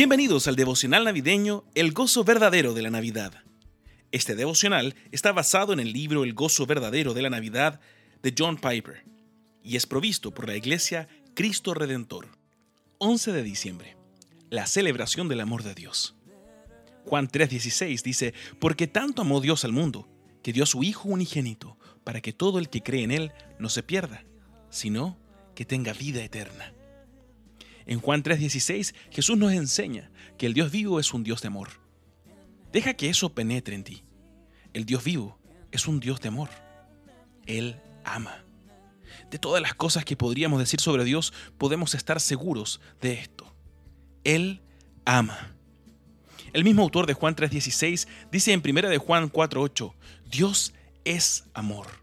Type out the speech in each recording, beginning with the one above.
Bienvenidos al devocional navideño El gozo verdadero de la Navidad. Este devocional está basado en el libro El gozo verdadero de la Navidad de John Piper y es provisto por la iglesia Cristo Redentor. 11 de diciembre. La celebración del amor de Dios. Juan 3:16 dice, porque tanto amó Dios al mundo, que dio a su Hijo unigénito, para que todo el que cree en Él no se pierda, sino que tenga vida eterna. En Juan 3:16 Jesús nos enseña que el Dios vivo es un Dios de amor. Deja que eso penetre en ti. El Dios vivo es un Dios de amor. Él ama. De todas las cosas que podríamos decir sobre Dios, podemos estar seguros de esto. Él ama. El mismo autor de Juan 3:16 dice en 1 de Juan 4:8, Dios es amor.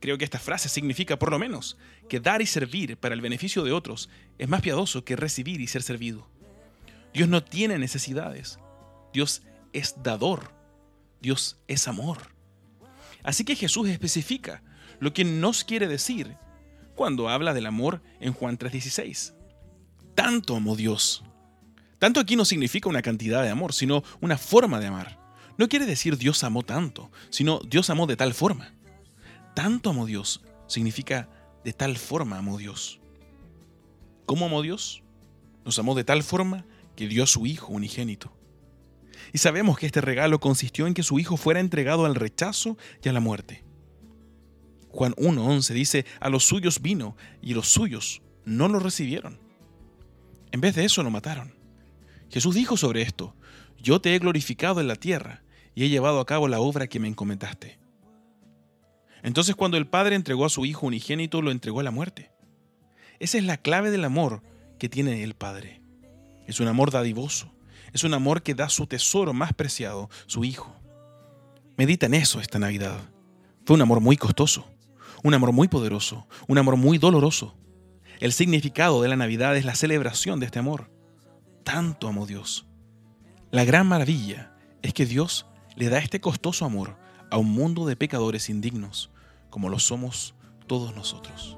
Creo que esta frase significa por lo menos que dar y servir para el beneficio de otros es más piadoso que recibir y ser servido. Dios no tiene necesidades. Dios es dador. Dios es amor. Así que Jesús especifica lo que nos quiere decir cuando habla del amor en Juan 3:16. Tanto amó Dios. Tanto aquí no significa una cantidad de amor, sino una forma de amar. No quiere decir Dios amó tanto, sino Dios amó de tal forma. Tanto amó Dios significa de tal forma amó Dios. ¿Cómo amó Dios? Nos amó de tal forma que dio a su Hijo unigénito. Y sabemos que este regalo consistió en que su Hijo fuera entregado al rechazo y a la muerte. Juan 1.11 dice, a los suyos vino y los suyos no lo recibieron. En vez de eso lo mataron. Jesús dijo sobre esto, yo te he glorificado en la tierra y he llevado a cabo la obra que me encomendaste. Entonces cuando el Padre entregó a su Hijo unigénito, lo entregó a la muerte. Esa es la clave del amor que tiene el Padre. Es un amor dadivoso, es un amor que da su tesoro más preciado, su Hijo. Medita en eso esta Navidad. Fue un amor muy costoso, un amor muy poderoso, un amor muy doloroso. El significado de la Navidad es la celebración de este amor. Tanto amó Dios. La gran maravilla es que Dios le da este costoso amor a un mundo de pecadores indignos, como lo somos todos nosotros.